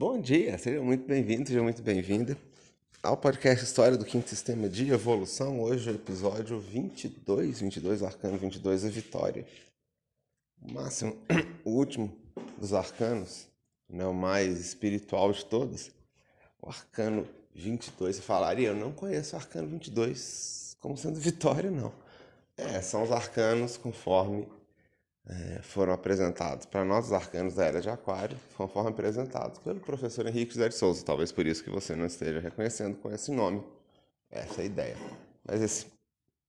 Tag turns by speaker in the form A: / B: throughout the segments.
A: Bom dia, seja muito bem-vindo, seja muito bem-vinda ao podcast História do Quinto Sistema de Evolução. Hoje é o episódio 22, 22, arcano 22, a vitória. O máximo, o último dos arcanos, né, o mais espiritual de todos, o arcano 22. Você falaria, eu não conheço o arcano 22 como sendo vitória, não. É, são os arcanos conforme é, foram apresentados para nós, os arcanos da Era de Aquário, conforme apresentados pelo professor Henrique José de Souza. Talvez por isso que você não esteja reconhecendo com esse nome. Essa é ideia. Mas esse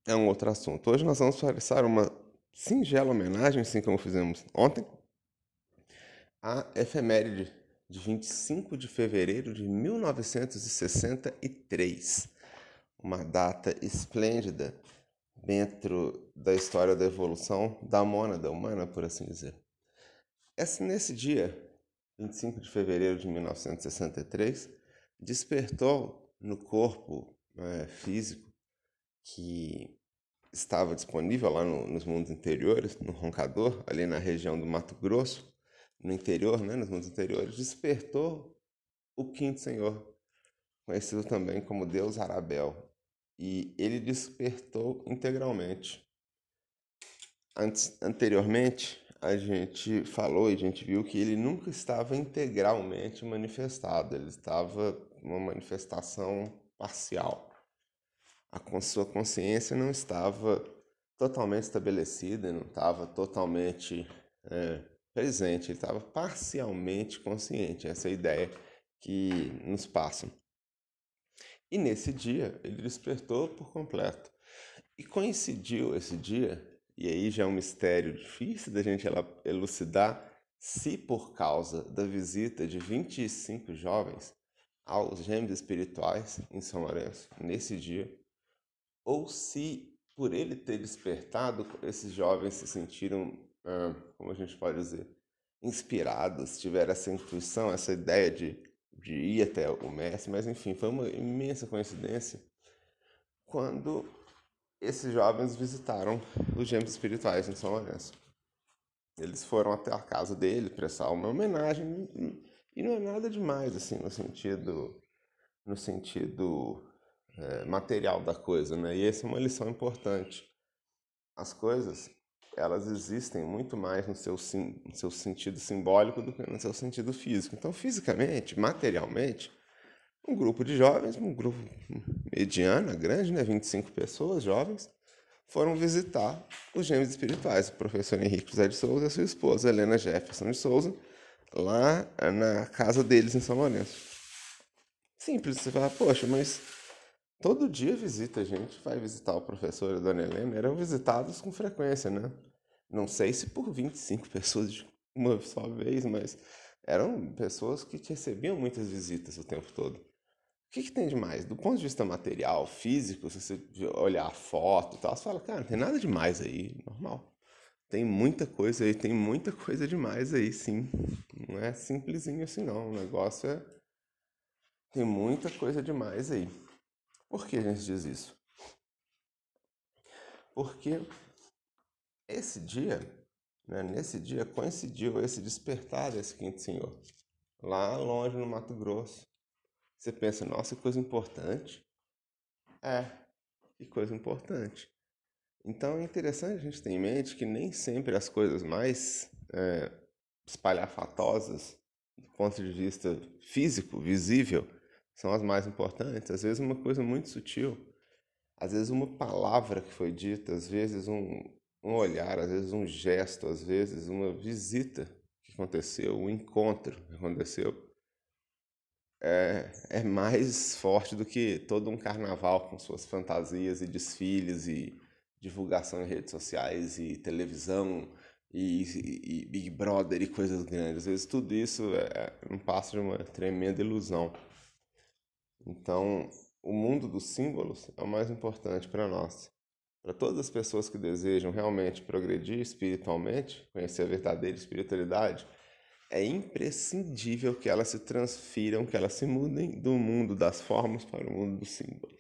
A: é um outro assunto. Hoje nós vamos realizar uma singela homenagem, assim como fizemos ontem, à efeméride de 25 de fevereiro de 1963. Uma data esplêndida dentro da história da evolução da mônada humana, por assim dizer. Esse, nesse dia, 25 de fevereiro de 1963, despertou no corpo né, físico que estava disponível lá no, nos mundos interiores, no Roncador, ali na região do Mato Grosso, no interior, né, nos mundos interiores, despertou o quinto senhor, conhecido também como Deus Arabel, e ele despertou integralmente. Antes, anteriormente, a gente falou e a gente viu que ele nunca estava integralmente manifestado, ele estava uma manifestação parcial. A sua consciência não estava totalmente estabelecida, não estava totalmente é, presente, ele estava parcialmente consciente. Essa é a ideia que nos passam. E nesse dia ele despertou por completo. E coincidiu esse dia, e aí já é um mistério difícil da gente elucidar, se por causa da visita de 25 jovens aos gêmeos espirituais em São Lourenço, nesse dia, ou se por ele ter despertado, esses jovens se sentiram, ah, como a gente pode dizer, inspirados, tiveram essa intuição, essa ideia de de ir até o Messi, mas enfim, foi uma imensa coincidência quando esses jovens visitaram os gêmeos espirituais em São Lourenço. Eles foram até a casa dele prestar uma homenagem e não é nada demais assim no sentido no sentido é, material da coisa, né? E essa é uma lição importante. As coisas elas existem muito mais no seu, no seu sentido simbólico do que no seu sentido físico. Então, fisicamente, materialmente, um grupo de jovens, um grupo mediano, grande, né, 25 pessoas jovens, foram visitar os gêmeos espirituais, o professor Henrique José de Souza e a sua esposa, Helena Jefferson de Souza, lá na casa deles em São Lourenço. Simples, você fala, poxa, mas Todo dia visita a gente, vai visitar o professor e a dona Helena, eram visitados com frequência, né? Não sei se por 25 pessoas de uma só vez, mas eram pessoas que recebiam muitas visitas o tempo todo. O que, que tem de mais? Do ponto de vista material, físico, se você olhar a foto e tal, você fala, cara, não tem nada demais aí, normal. Tem muita coisa aí, tem muita coisa demais aí, sim. Não é simplesinho assim, não. O negócio é. Tem muita coisa demais aí. Por que a gente diz isso? Porque esse dia, né, nesse dia coincidiu esse despertar desse quinto senhor, lá longe no Mato Grosso. Você pensa, nossa, que coisa importante. É, que coisa importante. Então é interessante a gente ter em mente que nem sempre as coisas mais é, espalhafatosas, do ponto de vista físico, visível, são as mais importantes. Às vezes, uma coisa muito sutil, às vezes, uma palavra que foi dita, às vezes, um, um olhar, às vezes, um gesto, às vezes, uma visita que aconteceu, um encontro que aconteceu. É, é mais forte do que todo um carnaval com suas fantasias e desfiles e divulgação em redes sociais e televisão e, e, e Big Brother e coisas grandes. Às vezes tudo isso é, é um passo de uma tremenda ilusão. Então, o mundo dos símbolos é o mais importante para nós. Para todas as pessoas que desejam realmente progredir espiritualmente, conhecer a verdadeira espiritualidade, é imprescindível que elas se transfiram, que elas se mudem do mundo das formas para o mundo dos símbolos.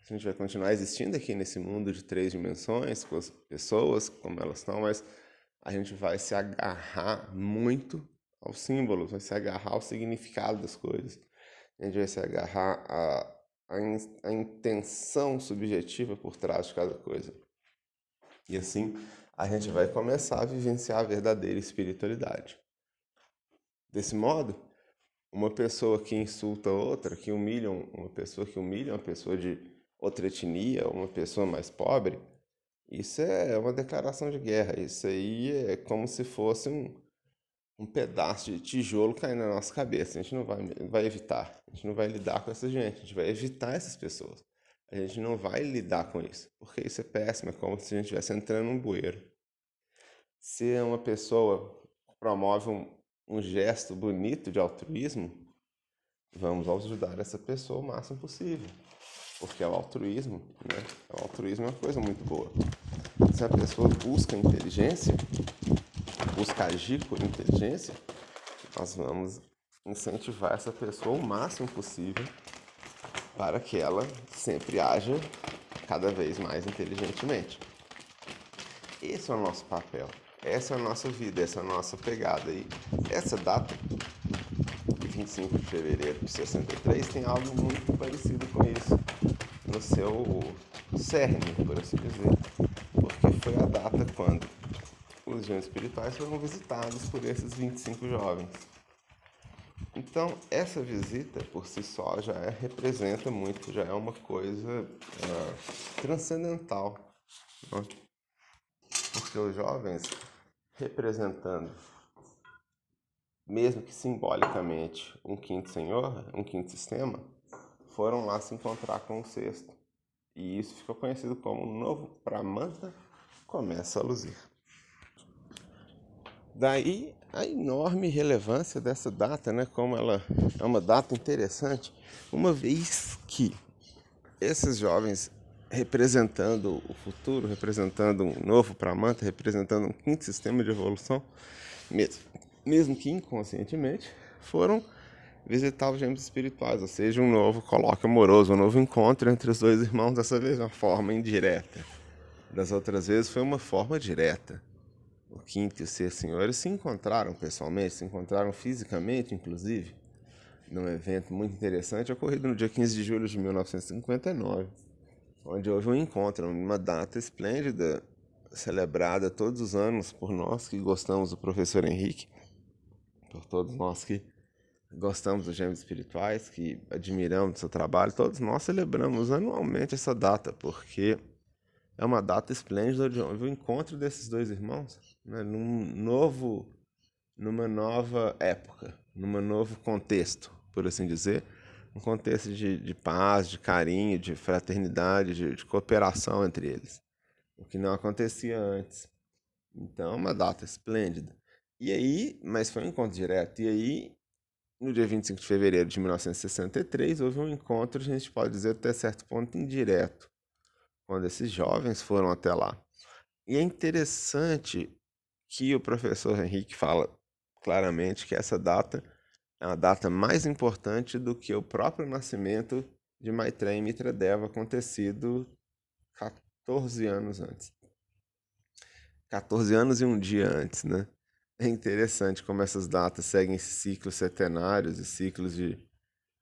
A: A gente vai continuar existindo aqui nesse mundo de três dimensões, com as pessoas como elas estão, mas a gente vai se agarrar muito aos símbolos, vai se agarrar ao significado das coisas. A gente vai se agarrar à, à, à intenção subjetiva por trás de cada coisa. E assim a gente vai começar a vivenciar a verdadeira espiritualidade. Desse modo, uma pessoa que insulta outra, que humilha uma pessoa que humilha uma pessoa de outra etnia, uma pessoa mais pobre, isso é uma declaração de guerra. Isso aí é como se fosse um, um pedaço de tijolo caindo na nossa cabeça. A gente não vai, vai evitar. A gente não vai lidar com essa gente. A gente vai evitar essas pessoas. A gente não vai lidar com isso. Porque isso é péssimo. É como se a gente estivesse entrando num bueiro. Se uma pessoa promove um, um gesto bonito de altruísmo, vamos ajudar essa pessoa o máximo possível. Porque é o altruísmo, né? O altruísmo é uma coisa muito boa. Se a pessoa busca inteligência, busca agir por inteligência, nós vamos incentivar essa pessoa o máximo possível para que ela sempre haja cada vez mais inteligentemente. Esse é o nosso papel, essa é a nossa vida, essa é a nossa pegada. E essa data, 25 de fevereiro de 63, tem algo muito parecido com isso no seu cerne, por assim dizer, porque foi a data quando gêneros espirituais foram visitados por esses 25 jovens. Então, essa visita por si só já é, representa muito, já é uma coisa uh, transcendental. Né? Porque os jovens representando, mesmo que simbolicamente, um quinto senhor, um quinto sistema, foram lá se encontrar com o sexto. E isso ficou conhecido como o novo Pramanta começa a luzir. Daí a enorme relevância dessa data, né? Como ela é uma data interessante, uma vez que esses jovens representando o futuro, representando um novo Pramanta, representando um quinto sistema de evolução, mesmo, mesmo que inconscientemente, foram visitar os gêmeos espirituais, ou seja, um novo coloque amoroso, um novo encontro entre os dois irmãos, dessa vez uma forma indireta. Das outras vezes foi uma forma direta. O quinto e o sexto senhores se encontraram pessoalmente, se encontraram fisicamente, inclusive, num evento muito interessante ocorrido no dia 15 de julho de 1959, onde houve um encontro, uma data esplêndida, celebrada todos os anos por nós que gostamos do professor Henrique, por todos nós que gostamos dos gêmeos espirituais, que admiramos o seu trabalho, todos nós celebramos anualmente essa data, porque é uma data esplêndida de o encontro desses dois irmãos, né, num novo, numa nova época, num novo contexto, por assim dizer, um contexto de, de paz, de carinho, de fraternidade, de, de cooperação entre eles, o que não acontecia antes. Então, é uma data esplêndida. E aí, mas foi um encontro direto. E aí, no dia 25 de fevereiro de 1963, houve um encontro, a gente pode dizer até certo ponto indireto, quando esses jovens foram até lá. E é interessante que o professor Henrique fala claramente que essa data é uma data mais importante do que o próprio nascimento de Maitreya e Mitradeva acontecido 14 anos antes. 14 anos e um dia antes, né? É interessante como essas datas seguem ciclos setenários e ciclos de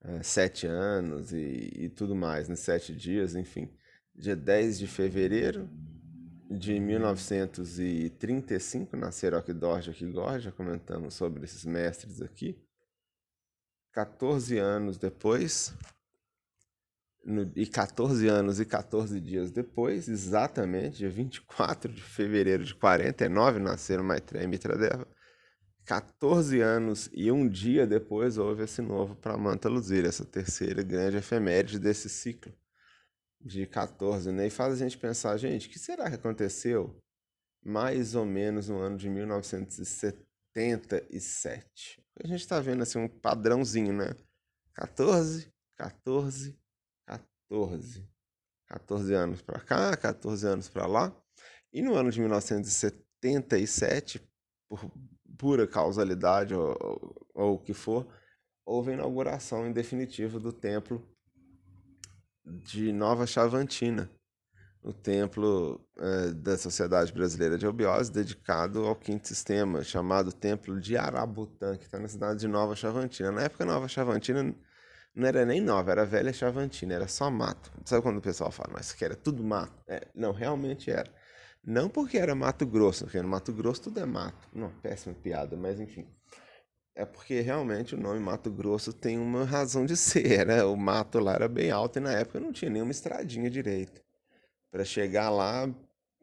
A: é, sete anos e, e, tudo mais, né? sete dias, enfim. Dia 10 de fevereiro de 1935, nasceram aqui Dorja aqui Gorja, comentamos sobre esses mestres aqui. 14 anos depois, no, e 14 anos e 14 dias depois, exatamente, dia 24 de fevereiro de 49, nasceram Maitreya e Mitradeva. 14 anos e um dia depois houve esse novo Pramanta Luzir, essa terceira grande efeméride desse ciclo de 14, né? E faz a gente pensar, gente, o que será que aconteceu mais ou menos no ano de 1977? A gente está vendo assim um padrãozinho, né? 14, 14, 14. 14 anos para cá, 14 anos para lá. E no ano de 1977, por pura causalidade ou, ou, ou o que for, houve a inauguração em definitivo do templo de Nova Chavantina, o templo é, da Sociedade Brasileira de Obiose, dedicado ao quinto sistema, chamado Templo de Arabutã, que está na cidade de Nova Chavantina. Na época, Nova Chavantina não era nem nova, era velha Chavantina, era só mato. Sabe quando o pessoal fala, mas que era tudo mato? É, não, realmente era. Não porque era Mato Grosso, porque no Mato Grosso tudo é mato. Não, péssima piada, mas enfim. É porque realmente o nome Mato Grosso tem uma razão de ser, né? O mato lá era bem alto e na época não tinha nenhuma estradinha direito. Para chegar lá,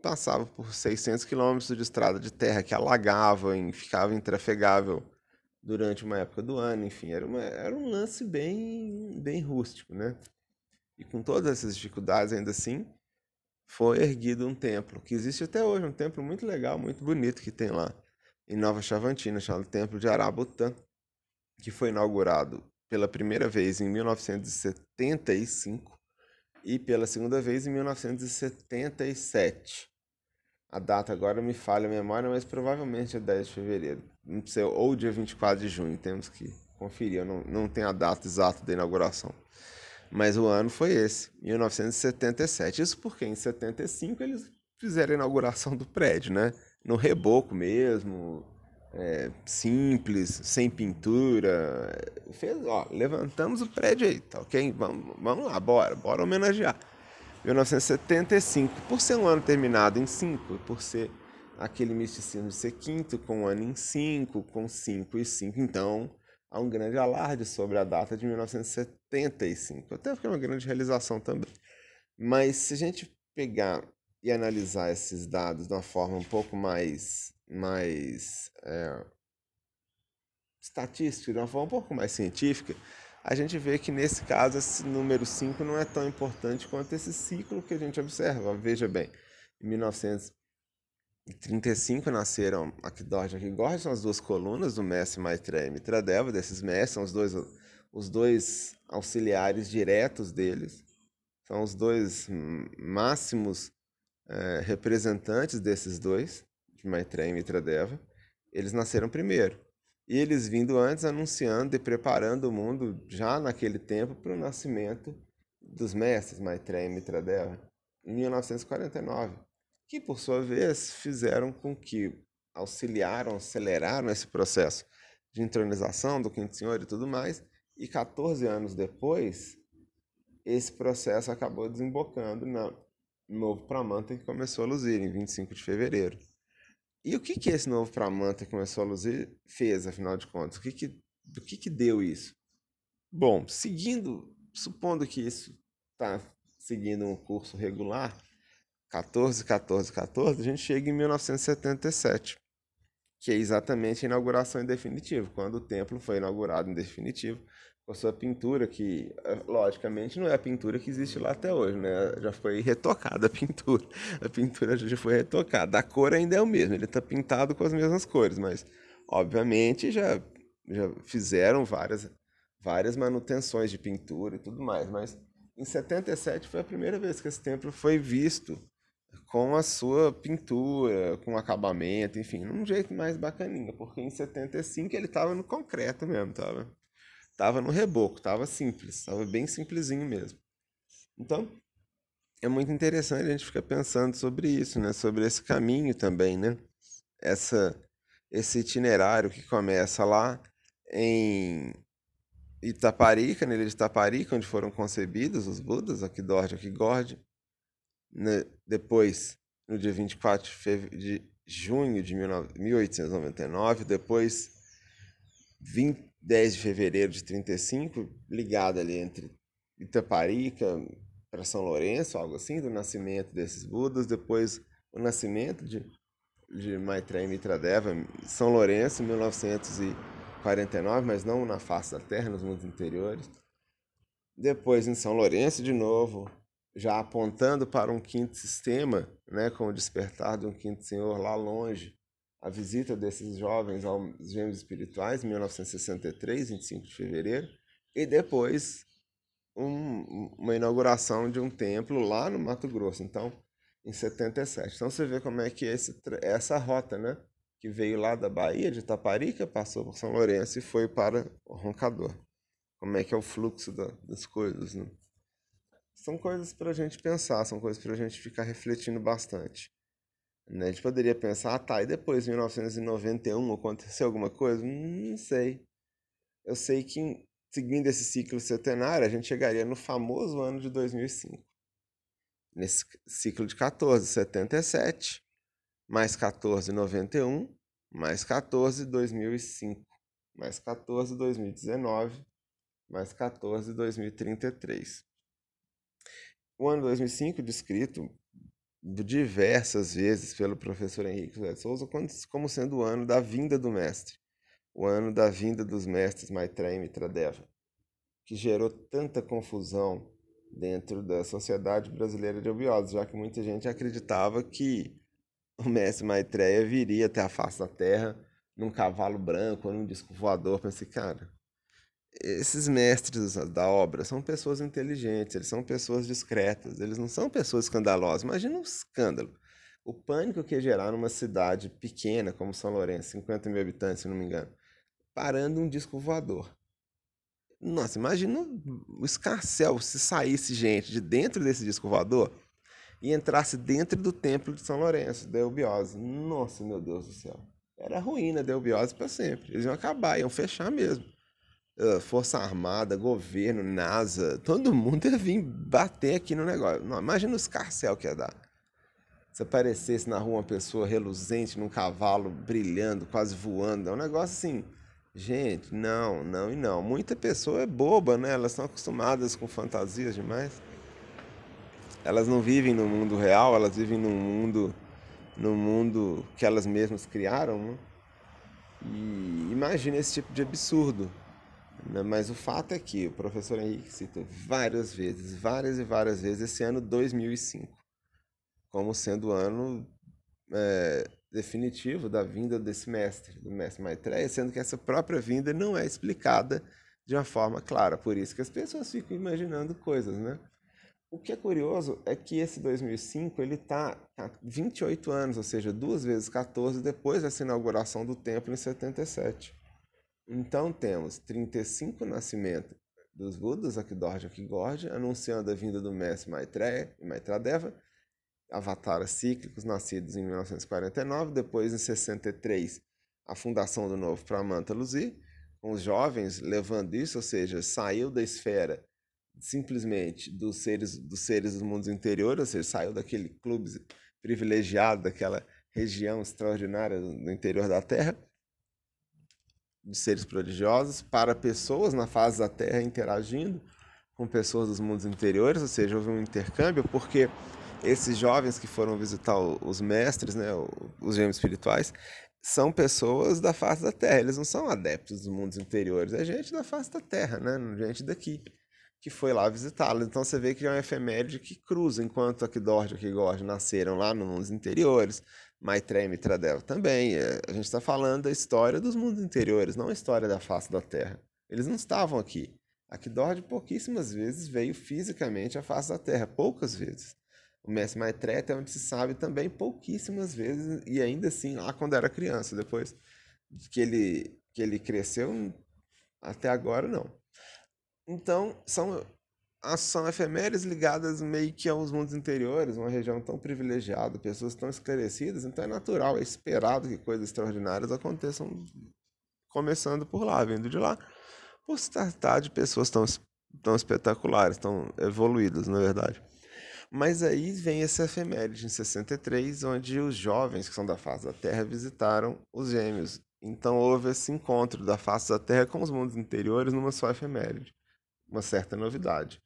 A: passava por 600 quilômetros de estrada de terra que alagava e ficava intrafegável durante uma época do ano. Enfim, era, uma, era um lance bem, bem rústico, né? E com todas essas dificuldades, ainda assim, foi erguido um templo, que existe até hoje, um templo muito legal, muito bonito que tem lá em Nova Chavantina, chamado Templo de Arabutã, que foi inaugurado pela primeira vez em 1975 e pela segunda vez em 1977. A data agora me falha a memória, mas provavelmente é 10 de fevereiro. Ou dia 24 de junho, temos que conferir, eu não, não tenho a data exata da inauguração. Mas o ano foi esse, 1977. Isso porque em 75 eles fizeram a inauguração do prédio, né? No reboco mesmo, é, simples, sem pintura. Fez, ó, levantamos o prédio aí, tá ok? Vamos, vamos lá, bora, bora homenagear. 1975, por ser um ano terminado em 5, por ser aquele misticismo de ser quinto, com um ano em 5, com 5 e 5, então há um grande alarde sobre a data de 1975, até porque é uma grande realização também. Mas se a gente pegar e analisar esses dados de uma forma um pouco mais mais é, estatística, de uma forma um pouco mais científica, a gente vê que nesse caso esse número 5 não é tão importante quanto esse ciclo que a gente observa. Veja bem, em 1935 nasceram Akdorj e Akigorj, são as duas colunas do mestre Maitreya e Mitradeva, desses mestres, são os dois, os dois auxiliares diretos deles, são os dois máximos é, representantes desses dois de Maitreya e Mitradeva, eles nasceram primeiro. E eles vindo antes anunciando e preparando o mundo já naquele tempo para o nascimento dos mestres Maitreya e Mitradeva em 1949, que por sua vez fizeram com que auxiliaram, aceleraram esse processo de entronização do quinto senhor e tudo mais, e 14 anos depois, esse processo acabou desembocando no novo Pramanta que começou a luzir em 25 de fevereiro. E o que, que esse novo Pramanta que começou a luzir fez, afinal de contas? O que que, do que, que deu isso? Bom, seguindo, supondo que isso está seguindo um curso regular, 14, 14, 14, a gente chega em 1977, que é exatamente a inauguração em definitivo, quando o templo foi inaugurado em definitivo com a sua pintura, que eh, logicamente não é a pintura que existe lá até hoje, né? Já foi retocada a pintura. A pintura já foi retocada. A cor ainda é o mesmo, ele está pintado com as mesmas cores, mas obviamente já, já fizeram várias, várias manutenções de pintura e tudo mais. Mas em 77 foi a primeira vez que esse templo foi visto com a sua pintura, com acabamento, enfim, num jeito mais bacaninha, porque em 75 ele estava no concreto mesmo, tava Tava no reboco, tava simples, tava bem simplesinho mesmo. Então, é muito interessante a gente ficar pensando sobre isso, né? Sobre esse caminho também, né? Essa, esse itinerário que começa lá em Itaparica, na ilha de Itaparica, onde foram concebidos os Budas, e Akigord. Né? Depois, no dia 24 de junho de 1899, depois 20, 10 de fevereiro de 35, ligado ali entre Itaparica para São Lourenço, algo assim, do nascimento desses Budas, depois o nascimento de, de Maitreya Mitradeva, São Lourenço, em 1949, mas não na face da Terra, nos mundos interiores. Depois em São Lourenço de novo, já apontando para um quinto sistema, né, com o despertar de um quinto senhor lá longe, a visita desses jovens aos gêmeos espirituais, em 1963, 25 de fevereiro, e depois um, uma inauguração de um templo lá no Mato Grosso, então, em 77. Então você vê como é que é esse, essa rota, né? Que veio lá da Bahia, de Itaparica, passou por São Lourenço e foi para o Roncador. Como é que é o fluxo da, das coisas, né? são coisas para a gente pensar, são coisas para a gente ficar refletindo bastante. Né? A gente poderia pensar, ah, tá, e depois, em 1991, aconteceu alguma coisa? Não sei. Eu sei que, seguindo esse ciclo centenário, a gente chegaria no famoso ano de 2005. Nesse ciclo de 14, 77, mais 14, 91, mais 14, 2005, mais 14, 2019, mais 14, 2033. O ano 2005, descrito diversas vezes pelo professor Henrique José de Souza como sendo o ano da vinda do mestre, o ano da vinda dos mestres Maitreya e Mitradeva, que gerou tanta confusão dentro da sociedade brasileira de obiose, já que muita gente acreditava que o mestre Maitreya viria até a face da terra num cavalo branco ou num disco voador. Pensei, cara, esses mestres da obra são pessoas inteligentes, eles são pessoas discretas, eles não são pessoas escandalosas. Imagina um escândalo. O pânico que ia gerar numa cidade pequena como São Lourenço, 50 mil habitantes, se não me engano, parando um disco voador. Nossa, imagina o escarcel se saísse gente de dentro desse disco voador e entrasse dentro do templo de São Lourenço, da Eubiose. Nossa, meu Deus do céu. Era ruína da Eubiose para sempre. Eles iam acabar, iam fechar mesmo. Uh, Força Armada, governo, NASA, todo mundo ia vir bater aqui no negócio. Não, imagina o escarcel que ia dar. Se aparecesse na rua uma pessoa reluzente num cavalo brilhando, quase voando, é um negócio assim. Gente, não, não e não. Muita pessoa é boba, né? Elas estão acostumadas com fantasias demais. Elas não vivem no mundo real, elas vivem num mundo, no mundo que elas mesmas criaram. Né? E imagina esse tipo de absurdo. Né? Mas o fato é que o professor Henrique cita várias vezes, várias e várias vezes, esse ano 2005 como sendo o ano é, definitivo da vinda desse mestre, do mestre Maitreya, sendo que essa própria vinda não é explicada de uma forma clara. Por isso que as pessoas ficam imaginando coisas, né? O que é curioso é que esse 2005 ele está há 28 anos, ou seja, duas vezes 14 depois dessa inauguração do templo em 77. Então temos 35 nascimentos dos Budas, Akidorja e Akigorja, anunciando a vinda do mestre Maitreya e Maitradeva, avataras cíclicos nascidos em 1949, depois em 63 a fundação do novo Pramanta Luzi, com os jovens levando isso, ou seja, saiu da esfera simplesmente dos seres dos seres dos mundos interiores, ou seja, saiu daquele clube privilegiado, daquela região extraordinária do interior da Terra, de seres prodigiosos, para pessoas na fase da Terra interagindo com pessoas dos mundos interiores, ou seja, houve um intercâmbio, porque esses jovens que foram visitar os mestres, né, os gêmeos espirituais, são pessoas da face da Terra, eles não são adeptos dos mundos interiores, é gente da face da Terra, né, gente daqui que foi lá visitá-los. Então você vê que é uma efeméride que cruza, enquanto Akidord e Akigord nasceram lá nos mundos interiores, Maitreya e Mitradeva também. É, a gente está falando da história dos mundos interiores, não a história da face da Terra. Eles não estavam aqui. Akidord pouquíssimas vezes veio fisicamente à face da Terra, poucas vezes. O mestre Maitreya, até onde se sabe, também pouquíssimas vezes, e ainda assim lá quando era criança. Depois que ele, que ele cresceu, até agora não. Então, são, são efemérides ligadas meio que aos mundos interiores, uma região tão privilegiada, pessoas tão esclarecidas, então é natural, é esperado que coisas extraordinárias aconteçam começando por lá, vindo de lá, por se tratar de pessoas tão, tão espetaculares, tão evoluídas, na verdade. Mas aí vem essa efeméride em 63, onde os jovens que são da face da Terra visitaram os gêmeos. Então houve esse encontro da face da Terra com os mundos interiores numa só efeméride uma certa novidade.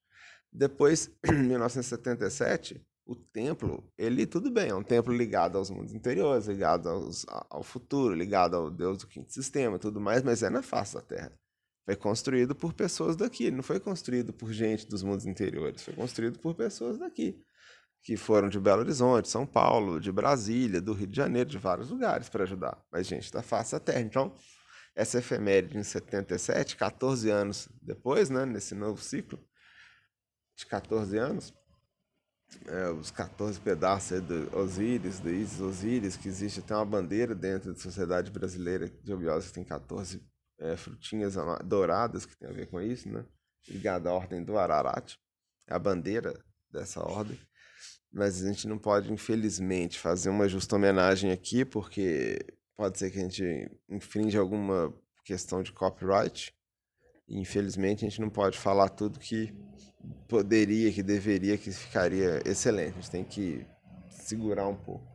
A: Depois, em 1977, o templo, ele tudo bem, é um templo ligado aos mundos interiores, ligado aos, ao futuro, ligado ao Deus do quinto sistema, tudo mais, mas é na face da Terra. Foi construído por pessoas daqui, ele não foi construído por gente dos mundos interiores, foi construído por pessoas daqui, que foram de Belo Horizonte, São Paulo, de Brasília, do Rio de Janeiro, de vários lugares para ajudar, mas gente da face da Terra. Então, essa efeméride em 77, 14 anos depois, né, nesse novo ciclo de 14 anos, é, os 14 pedaços do Osíris, do Isis Osíris, que existe até uma bandeira dentro da Sociedade Brasileira de Obiose, que tem 14 é, frutinhas douradas, que tem a ver com isso, né, ligada à ordem do Ararat. é a bandeira dessa ordem. Mas a gente não pode, infelizmente, fazer uma justa homenagem aqui, porque pode ser que a gente infringe alguma questão de copyright. Infelizmente, a gente não pode falar tudo que poderia, que deveria, que ficaria excelente. A gente tem que segurar um pouco.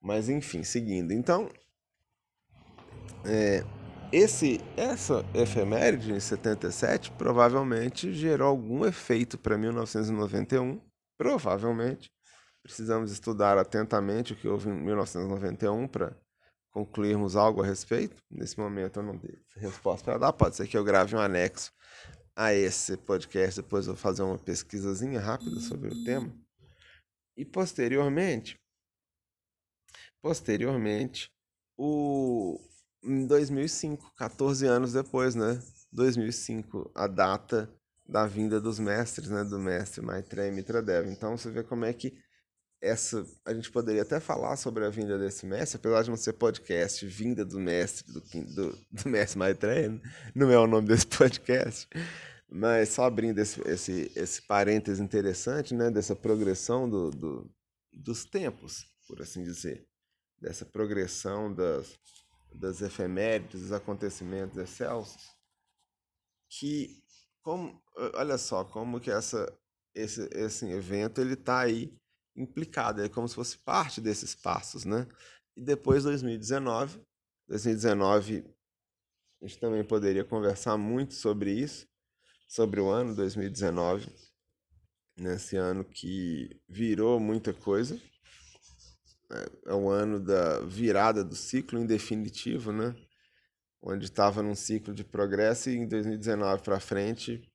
A: Mas, enfim, seguindo. Então, é, esse, essa efeméride em 77 provavelmente gerou algum efeito para 1991. Provavelmente. Precisamos estudar atentamente o que houve em 1991 para concluirmos algo a respeito. Nesse momento eu não tenho resposta para dar. Pode ser que eu grave um anexo a esse podcast. Depois eu vou fazer uma pesquisazinha rápida sobre o tema. E posteriormente, posteriormente, o em 2005, 14 anos depois, né? 2005, a data da vinda dos mestres, né? Do mestre Maitreya Mitradev. Então você vê como é que essa a gente poderia até falar sobre a vinda desse mestre, apesar de não ser podcast, vinda do mestre do, do, do mestre Maitreya, não é o nome desse podcast. Mas só abrindo esse, esse, esse parêntese interessante, né? Dessa progressão do, do, dos tempos, por assim dizer. Dessa progressão das, das efemérides, dos acontecimentos excelsos, que, como, olha só, como que essa, esse, esse evento ele está aí implicado, é como se fosse parte desses passos, né? E depois 2019, 2019 a gente também poderia conversar muito sobre isso, sobre o ano 2019, nesse ano que virou muita coisa, é, é o ano da virada do ciclo em definitivo, né? Onde estava num ciclo de progresso e em 2019 para frente,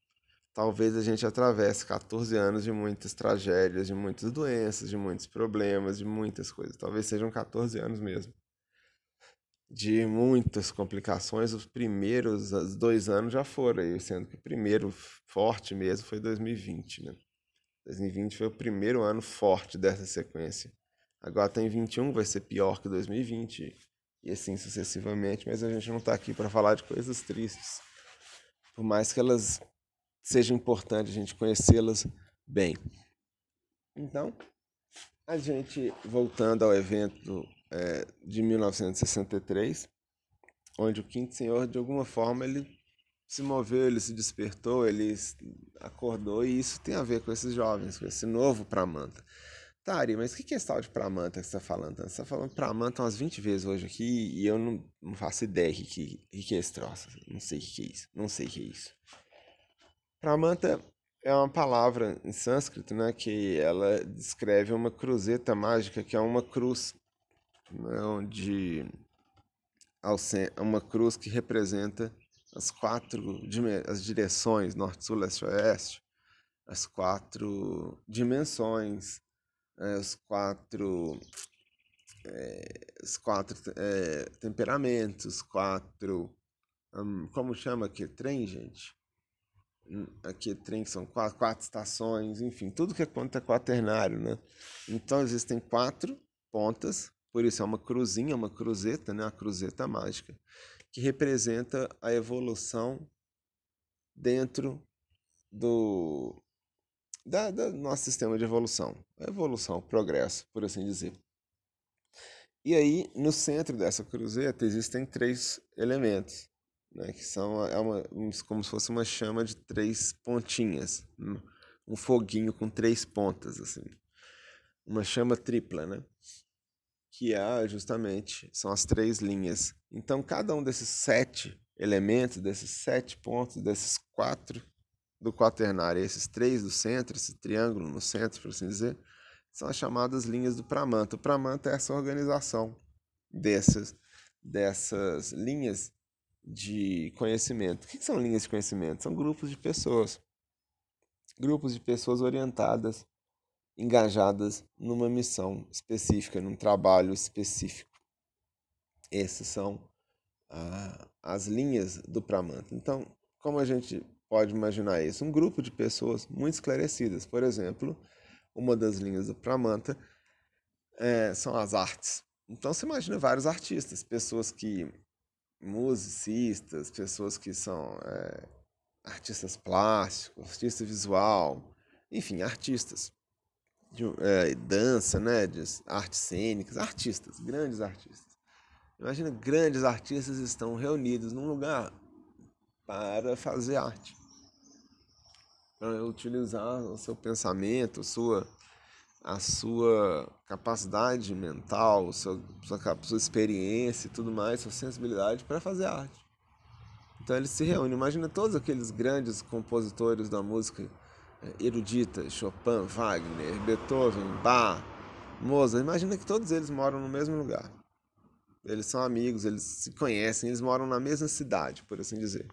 A: talvez a gente atravesse 14 anos de muitas tragédias, de muitas doenças, de muitos problemas, de muitas coisas. Talvez sejam 14 anos mesmo. De muitas complicações, os primeiros os dois anos já foram, sendo que o primeiro forte mesmo foi 2020, né? 2020 foi o primeiro ano forte dessa sequência. Agora tem 21, vai ser pior que 2020 e assim sucessivamente, mas a gente não está aqui para falar de coisas tristes. Por mais que elas sejam importantes a gente conhecê-las bem. Então, a gente, voltando ao evento é, de 1963, onde o Quinto Senhor, de alguma forma, ele se moveu, ele se despertou, ele acordou, e isso tem a ver com esses jovens, com esse novo Pramanta. Tá, Ari, mas o que é esse tal de Pramanta que você está falando? Você está falando Pramanta umas 20 vezes hoje aqui e eu não, não faço ideia do que, que, que é esse troço. Não sei o que é isso. Não sei o que é isso. Pramanta é uma palavra em sânscrito, né, que ela descreve uma cruzeta mágica, que é uma cruz, né, onde uma cruz que representa as quatro as direções, norte, sul, leste, oeste, as quatro dimensões é, os quatro é, os quatro é, temperamentos, quatro hum, como chama aqui trem, gente? Aqui trem são quatro, quatro estações, enfim, tudo que é conta é quaternário, né? Então existem quatro pontas, por isso é uma cruzinha, uma cruzeta, né? A cruzeta mágica, que representa a evolução dentro do da, da nosso sistema de evolução. Evolução, progresso, por assim dizer. E aí, no centro dessa cruzeta, existem três elementos, né, que são é uma, como se fosse uma chama de três pontinhas, um foguinho com três pontas, assim. Uma chama tripla, né? Que é justamente, são as três linhas. Então, cada um desses sete elementos, desses sete pontos, desses quatro do quaternário, esses três do centro, esse triângulo no centro, por assim dizer, são as chamadas linhas do Pramanta. O Pramanta é essa organização dessas, dessas linhas de conhecimento. O que são linhas de conhecimento? São grupos de pessoas. Grupos de pessoas orientadas, engajadas numa missão específica, num trabalho específico. Essas são ah, as linhas do Pramanta. Então, como a gente pode imaginar isso? Um grupo de pessoas muito esclarecidas. Por exemplo, uma das linhas do Pramanta é, são as artes. Então você imagina vários artistas, pessoas que musicistas, pessoas que são é, artistas plásticos, artista visual, enfim, artistas. De, é, dança, né? De artes cênicas, artistas, grandes artistas. Imagina, grandes artistas estão reunidos num lugar para fazer arte. Para utilizar o seu pensamento, sua, a sua capacidade mental, sua, sua, sua experiência e tudo mais, sua sensibilidade para fazer arte. Então eles se reúnem. Imagina todos aqueles grandes compositores da música é, erudita, Chopin, Wagner, Beethoven, Bach, Mozart. Imagina que todos eles moram no mesmo lugar. Eles são amigos, eles se conhecem, eles moram na mesma cidade, por assim dizer.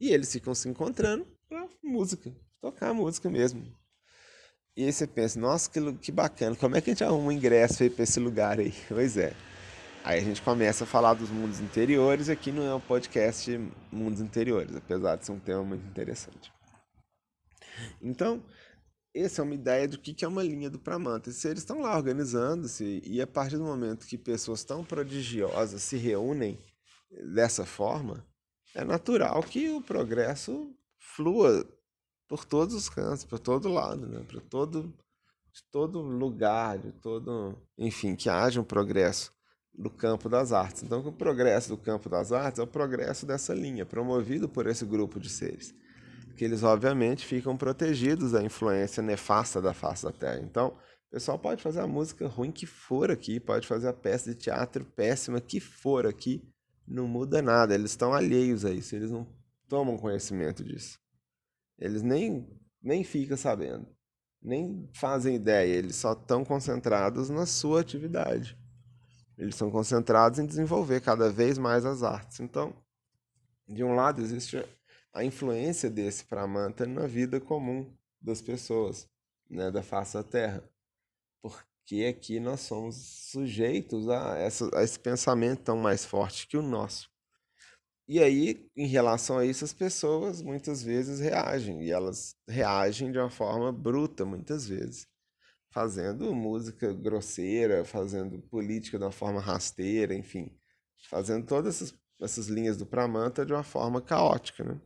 A: E eles ficam se encontrando pra música, tocar música mesmo. E aí você pensa, nossa, que, que bacana, como é que a gente arruma um ingresso aí pra esse lugar aí? Pois é. Aí a gente começa a falar dos mundos interiores, e aqui não é um podcast Mundos Interiores, apesar de ser um tema muito interessante. Então, essa é uma ideia do que é uma linha do Pramanta. Se eles estão lá organizando-se, e a partir do momento que pessoas tão prodigiosas se reúnem dessa forma, é natural que o progresso flua por todos os cantos, por todo lado, né? para todo, de todo lugar, de todo. Enfim, que haja um progresso do campo das artes. Então, o progresso do campo das artes é o progresso dessa linha, promovido por esse grupo de seres que eles obviamente ficam protegidos da influência nefasta da face da Terra. Então, o pessoal pode fazer a música ruim que for aqui, pode fazer a peça de teatro péssima que for aqui, não muda nada, eles estão alheios a isso, eles não tomam conhecimento disso. Eles nem, nem ficam sabendo, nem fazem ideia, eles só estão concentrados na sua atividade. Eles são concentrados em desenvolver cada vez mais as artes. Então, de um lado existe a influência desse Pramanta na vida comum das pessoas, né, da face da Terra. Porque aqui nós somos sujeitos a, essa, a esse pensamento tão mais forte que o nosso. E aí, em relação a isso, as pessoas muitas vezes reagem, e elas reagem de uma forma bruta, muitas vezes, fazendo música grosseira, fazendo política de uma forma rasteira, enfim, fazendo todas essas, essas linhas do Pramanta de uma forma caótica, né?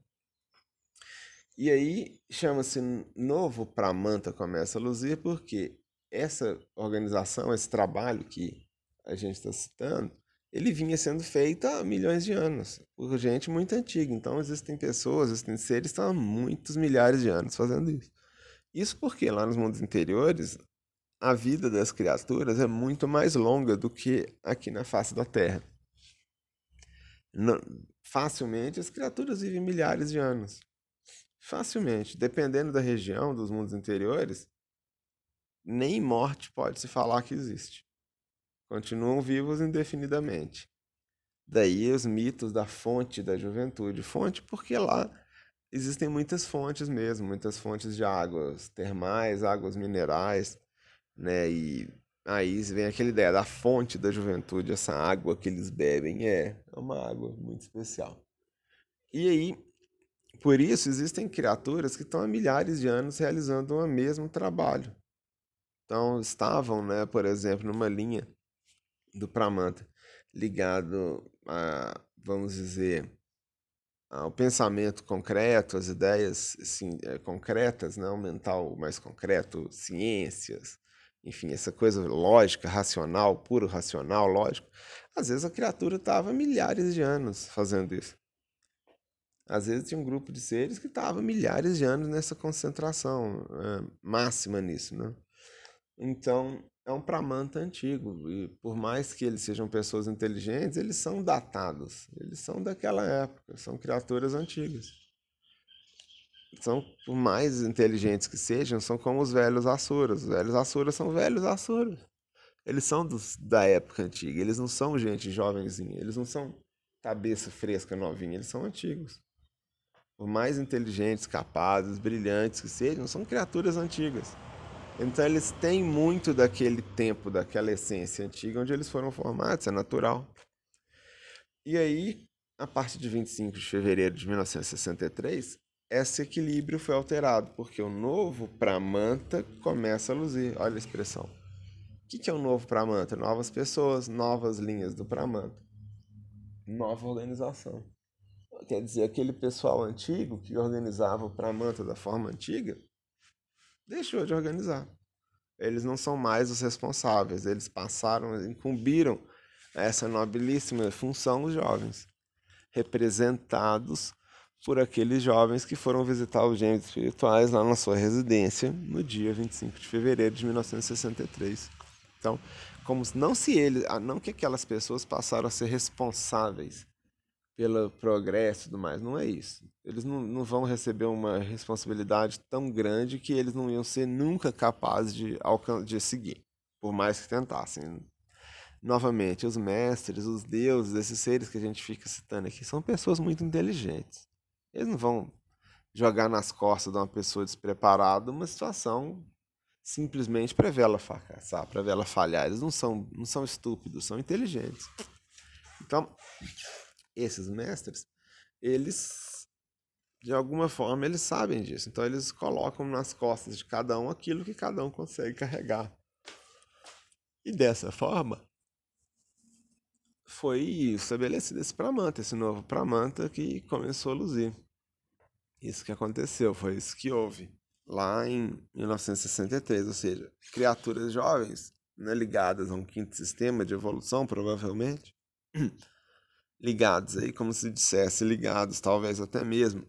A: E aí chama-se Novo Pramanta Começa a Luzir, porque essa organização, esse trabalho que a gente está citando, ele vinha sendo feito há milhões de anos, por gente muito antiga. Então existem pessoas, existem seres que estão há muitos milhares de anos fazendo isso. Isso porque lá nos mundos interiores, a vida das criaturas é muito mais longa do que aqui na face da Terra. Não, facilmente as criaturas vivem milhares de anos. Facilmente. Dependendo da região, dos mundos interiores, nem morte pode se falar que existe. Continuam vivos indefinidamente. Daí os mitos da fonte da juventude. Fonte porque lá existem muitas fontes mesmo, muitas fontes de águas termais, águas minerais, né? E aí vem aquela ideia da fonte da juventude, essa água que eles bebem é, é uma água muito especial. E aí por isso, existem criaturas que estão há milhares de anos realizando o mesmo trabalho. Então, estavam, né, por exemplo, numa linha do Pramanta, ligado a, vamos dizer, ao pensamento concreto, às ideias assim, é, concretas, né, o mental mais concreto, ciências, enfim, essa coisa lógica, racional, puro racional, lógico. Às vezes a criatura estava milhares de anos fazendo isso. Às vezes tinha um grupo de seres que estava milhares de anos nessa concentração máxima nisso, né? Então, é um pramanta antigo. E por mais que eles sejam pessoas inteligentes, eles são datados. Eles são daquela época, são criaturas antigas. São, por mais inteligentes que sejam, são como os velhos Asuras. Os velhos Asuras são velhos Asuras. Eles são dos, da época antiga, eles não são gente jovenzinha, eles não são cabeça fresca, novinha, eles são antigos por mais inteligentes, capazes, brilhantes que sejam, são criaturas antigas. Então eles têm muito daquele tempo, daquela essência antiga onde eles foram formados, é natural. E aí, a partir de 25 de fevereiro de 1963, esse equilíbrio foi alterado, porque o novo Pramanta começa a luzir. Olha a expressão. O que é o novo Pramanta? Novas pessoas, novas linhas do Pramanta. Nova organização quer dizer, aquele pessoal antigo que organizava o Pramanta da forma antiga, deixou de organizar. Eles não são mais os responsáveis, eles passaram, incumbiram essa nobilíssima função os jovens, representados por aqueles jovens que foram visitar os gêmeos espirituais lá na sua residência no dia 25 de fevereiro de 1963. Então, como não se eles, ah, não que aquelas pessoas passaram a ser responsáveis pelo progresso e tudo mais, não é isso. Eles não, não vão receber uma responsabilidade tão grande que eles não iam ser nunca capazes de, de seguir, por mais que tentassem. Novamente, os mestres, os deuses, esses seres que a gente fica citando aqui, são pessoas muito inteligentes. Eles não vão jogar nas costas de uma pessoa despreparada uma situação simplesmente para ver ela fracassar, para ver ela falhar. Eles não são, não são estúpidos, são inteligentes. Então, esses mestres, eles, de alguma forma, eles sabem disso. Então, eles colocam nas costas de cada um aquilo que cada um consegue carregar. E dessa forma, foi estabelecido esse Pramanta, esse novo Pramanta que começou a luzir. Isso que aconteceu, foi isso que houve lá em 1963, ou seja, criaturas jovens, né, ligadas a um quinto sistema de evolução, provavelmente, ligados aí, como se dissesse, ligados talvez até mesmo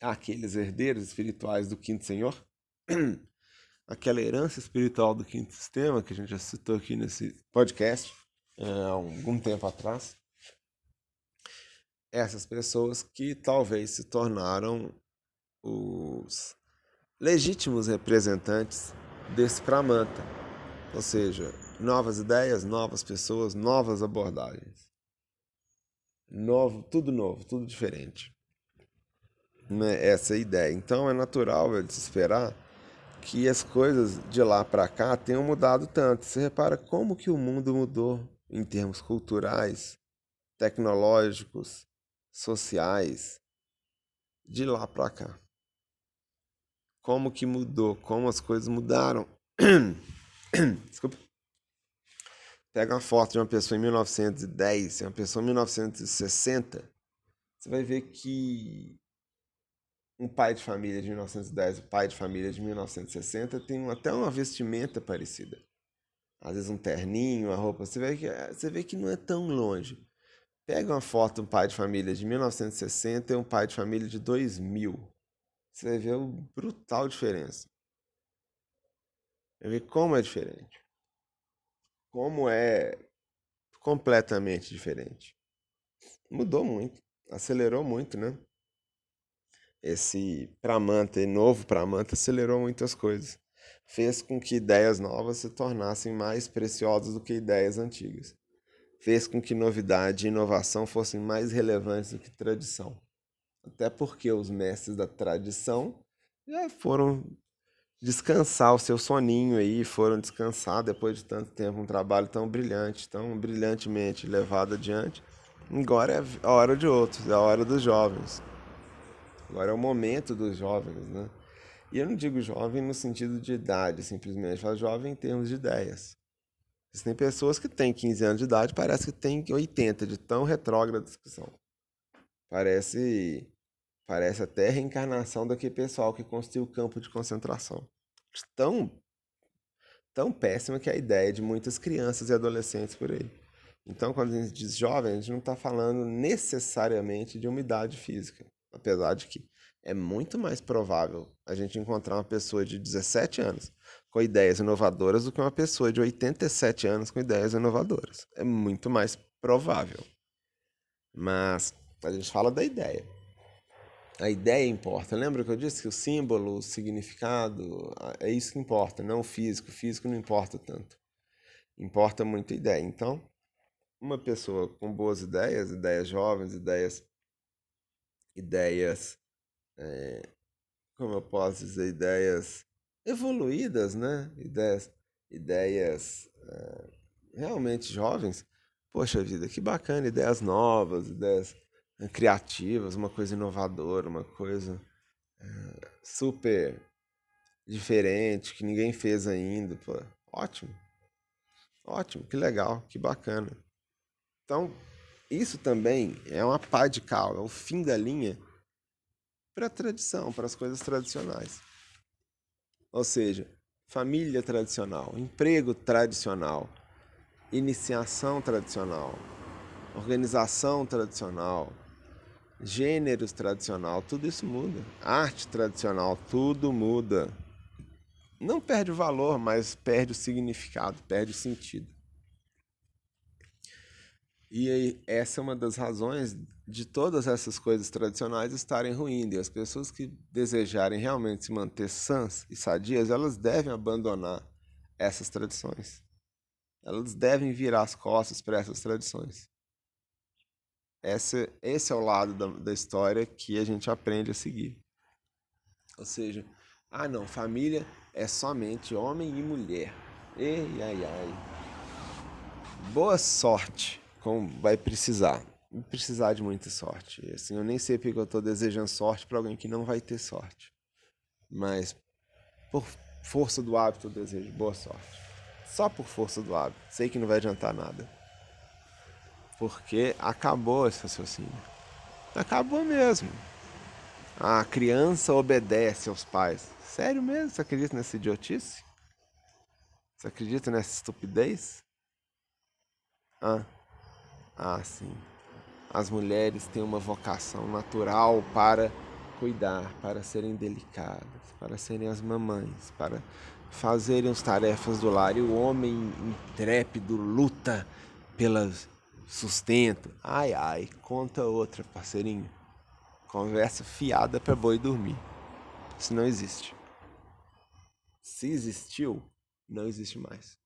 A: àqueles herdeiros espirituais do quinto senhor, aquela herança espiritual do quinto sistema que a gente já citou aqui nesse podcast, é, há algum tempo atrás, essas pessoas que talvez se tornaram os legítimos representantes desse Pramanta, ou seja, novas ideias, novas pessoas, novas abordagens. Novo, tudo novo, tudo diferente. Né? Essa é a ideia. Então é natural de se esperar que as coisas de lá para cá tenham mudado tanto. Você repara como que o mundo mudou em termos culturais, tecnológicos, sociais, de lá para cá. Como que mudou, como as coisas mudaram. Desculpa. Pega uma foto de uma pessoa em 1910 e uma pessoa em 1960, você vai ver que um pai de família de 1910 e um pai de família de 1960 tem até uma vestimenta parecida às vezes um terninho, uma roupa, você vê que, você vê que não é tão longe. Pega uma foto de um pai de família de 1960 e um pai de família de 2000. Você vai ver brutal diferença. Vai ver como é diferente. Como é completamente diferente. Mudou muito, acelerou muito, né? Esse Pramanta, novo Pramanta, acelerou muitas coisas fez com que ideias novas se tornassem mais preciosas do que ideias antigas. Fez com que novidade e inovação fossem mais relevantes do que tradição. Até porque os mestres da tradição já foram descansar o seu soninho aí, foram descansar depois de tanto tempo, um trabalho tão brilhante, tão brilhantemente levado adiante. Agora é a hora de outros, é a hora dos jovens. Agora é o momento dos jovens, né? E eu não digo jovem no sentido de idade, simplesmente, eu falo jovem em termos de ideias. Existem pessoas que têm 15 anos de idade, parece que têm 80, de tão retrógradas que são. Parece, parece até reencarnação daquele pessoal que construiu o campo de concentração. Tão, tão péssima que é a ideia de muitas crianças e adolescentes por aí. Então, quando a gente diz jovem, a gente não está falando necessariamente de umidade física. Apesar de que é muito mais provável a gente encontrar uma pessoa de 17 anos com ideias inovadoras do que uma pessoa de 87 anos com ideias inovadoras. É muito mais provável. Mas a gente fala da ideia. A ideia importa. Lembra que eu disse que o símbolo, o significado, é isso que importa, não o físico. O físico não importa tanto. Importa muito a ideia. Então, uma pessoa com boas ideias, ideias jovens, ideias ideias é, como eu posso dizer, ideias evoluídas, né? Ideias, ideias é, realmente jovens. Poxa vida, que bacana, ideias novas, ideias criativas, uma coisa inovadora, uma coisa é, super diferente, que ninguém fez ainda. Pô, ótimo. Ótimo, que legal, que bacana. Então, isso também é uma pá de cal, é o fim da linha para a tradição, para as coisas tradicionais. Ou seja, família tradicional, emprego tradicional, iniciação tradicional, organização tradicional, gêneros tradicional, tudo isso muda. Arte tradicional, tudo muda. Não perde o valor, mas perde o significado, perde o sentido. E aí, essa é uma das razões de todas essas coisas tradicionais estarem ruindo. E as pessoas que desejarem realmente se manter sãs e sadias, elas devem abandonar essas tradições. Elas devem virar as costas para essas tradições. Esse, esse é o lado da, da história que a gente aprende a seguir. Ou seja, ah não, família é somente homem e mulher. Ei, ai, ai. Boa sorte, como vai precisar. Precisar de muita sorte. Assim, eu nem sei porque eu estou desejando sorte para alguém que não vai ter sorte. Mas por força do hábito eu desejo boa sorte. Só por força do hábito. Sei que não vai adiantar nada. Porque acabou esse raciocínio. Acabou mesmo. A criança obedece aos pais. Sério mesmo? Você acredita nessa idiotice? Você acredita nessa estupidez? Ah, ah, sim. As mulheres têm uma vocação natural para cuidar, para serem delicadas, para serem as mamães, para fazerem as tarefas do lar. E o homem intrépido luta pelas sustento. Ai, ai, conta outra, parceirinho. Conversa fiada para boi dormir. Isso não existe. Se existiu, não existe mais.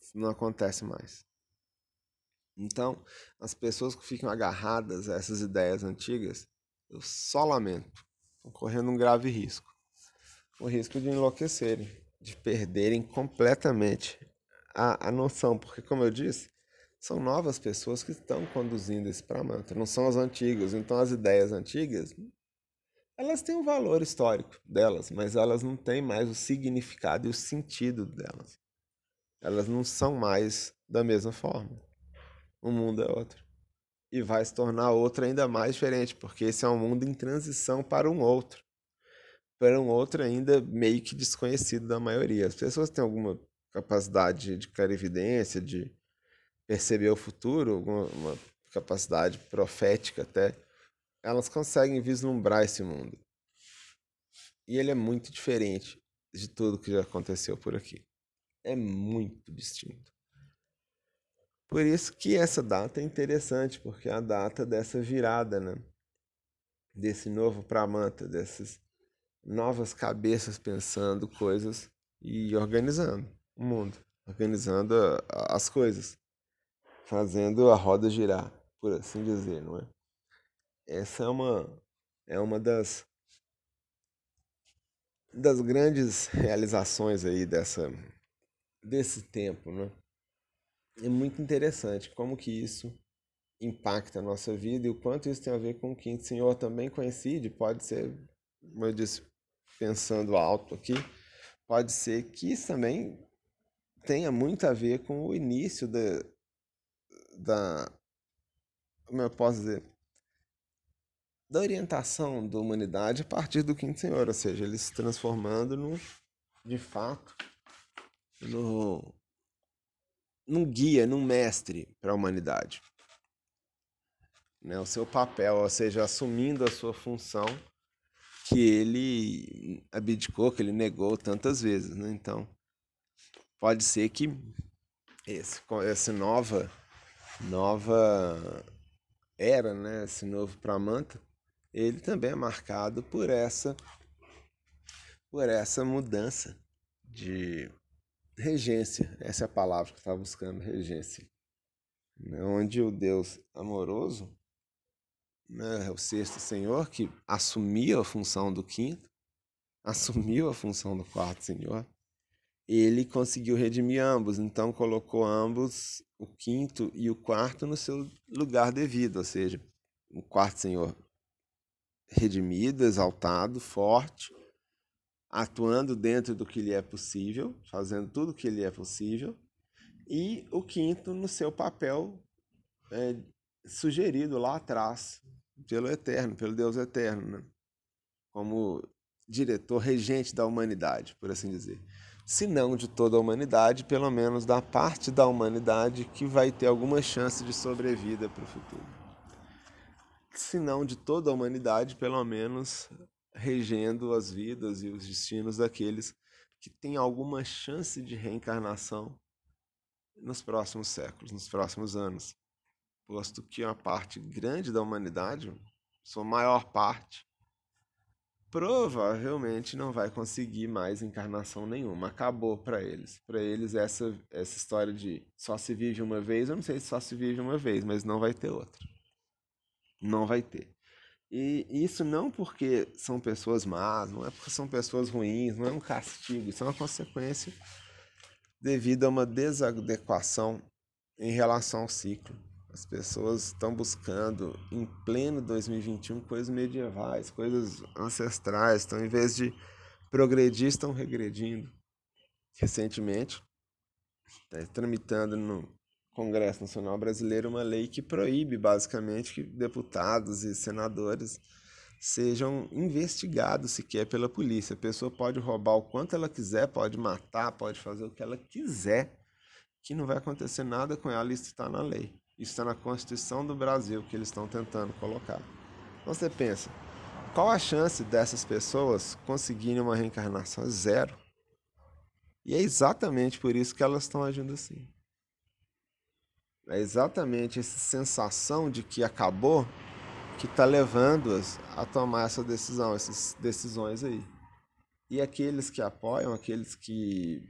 A: Isso não acontece mais. Então, as pessoas que ficam agarradas a essas ideias antigas, eu só lamento. Estão correndo um grave risco. O risco de enlouquecerem, de perderem completamente a, a noção. Porque, como eu disse, são novas pessoas que estão conduzindo esse Pramanta, não são as antigas. Então as ideias antigas, elas têm um valor histórico delas, mas elas não têm mais o significado e o sentido delas. Elas não são mais da mesma forma. O mundo é outro. E vai se tornar outro ainda mais diferente, porque esse é um mundo em transição para um outro. Para um outro ainda meio que desconhecido da maioria. As pessoas têm alguma capacidade de clarividência, de perceber o futuro, uma capacidade profética até, elas conseguem vislumbrar esse mundo. E ele é muito diferente de tudo que já aconteceu por aqui. É muito distinto. Por isso que essa data é interessante, porque é a data dessa virada, né? Desse novo Pramanta, dessas novas cabeças pensando coisas e organizando o mundo, organizando as coisas fazendo a roda girar, por assim dizer, não é? Essa é uma é uma das das grandes realizações aí dessa desse tempo, né? É muito interessante como que isso impacta a nossa vida e o quanto isso tem a ver com o que o Senhor também coincide, pode ser, como eu disse, pensando alto aqui, pode ser que isso também tenha muito a ver com o início da, da como eu posso dizer da orientação da humanidade a partir do quinto senhor, ou seja, ele se transformando no de fato no num guia, num mestre para a humanidade. Né, o seu papel, ou seja, assumindo a sua função que ele abdicou, que ele negou tantas vezes. Né? Então, pode ser que esse, essa nova nova era, né, esse novo Pramanta, ele também é marcado por essa por essa mudança de regência. Essa é a palavra que eu estava buscando, regência. Né, onde o Deus amoroso, né, o sexto Senhor, que assumiu a função do quinto, assumiu a função do quarto Senhor, ele conseguiu redimir ambos, então colocou ambos, o quinto e o quarto, no seu lugar devido, ou seja, o quarto senhor redimido, exaltado, forte, atuando dentro do que lhe é possível, fazendo tudo o que lhe é possível, e o quinto no seu papel é, sugerido lá atrás pelo Eterno, pelo Deus Eterno, né? como diretor, regente da humanidade, por assim dizer. Se não de toda a humanidade, pelo menos da parte da humanidade que vai ter alguma chance de sobrevida para o futuro. Se não de toda a humanidade, pelo menos regendo as vidas e os destinos daqueles que têm alguma chance de reencarnação nos próximos séculos, nos próximos anos. Posto que uma parte grande da humanidade, sua maior parte, provavelmente não vai conseguir mais encarnação nenhuma. Acabou para eles. Para eles, essa, essa história de só se vive uma vez, eu não sei se só se vive uma vez, mas não vai ter outra. Não vai ter. E isso não porque são pessoas más, não é porque são pessoas ruins, não é um castigo, isso é uma consequência devido a uma desadequação em relação ao ciclo. As pessoas estão buscando, em pleno 2021, coisas medievais, coisas ancestrais. Então, em vez de progredir, estão regredindo. Recentemente, está tramitando no Congresso Nacional Brasileiro uma lei que proíbe, basicamente, que deputados e senadores sejam investigados sequer pela polícia. A pessoa pode roubar o quanto ela quiser, pode matar, pode fazer o que ela quiser, que não vai acontecer nada com ela, isso está na lei. Isso está na Constituição do Brasil que eles estão tentando colocar. Então você pensa, qual a chance dessas pessoas conseguirem uma reencarnação? Zero. E é exatamente por isso que elas estão agindo assim. É exatamente essa sensação de que acabou que está levando-as a tomar essa decisão, essas decisões aí. E aqueles que apoiam, aqueles que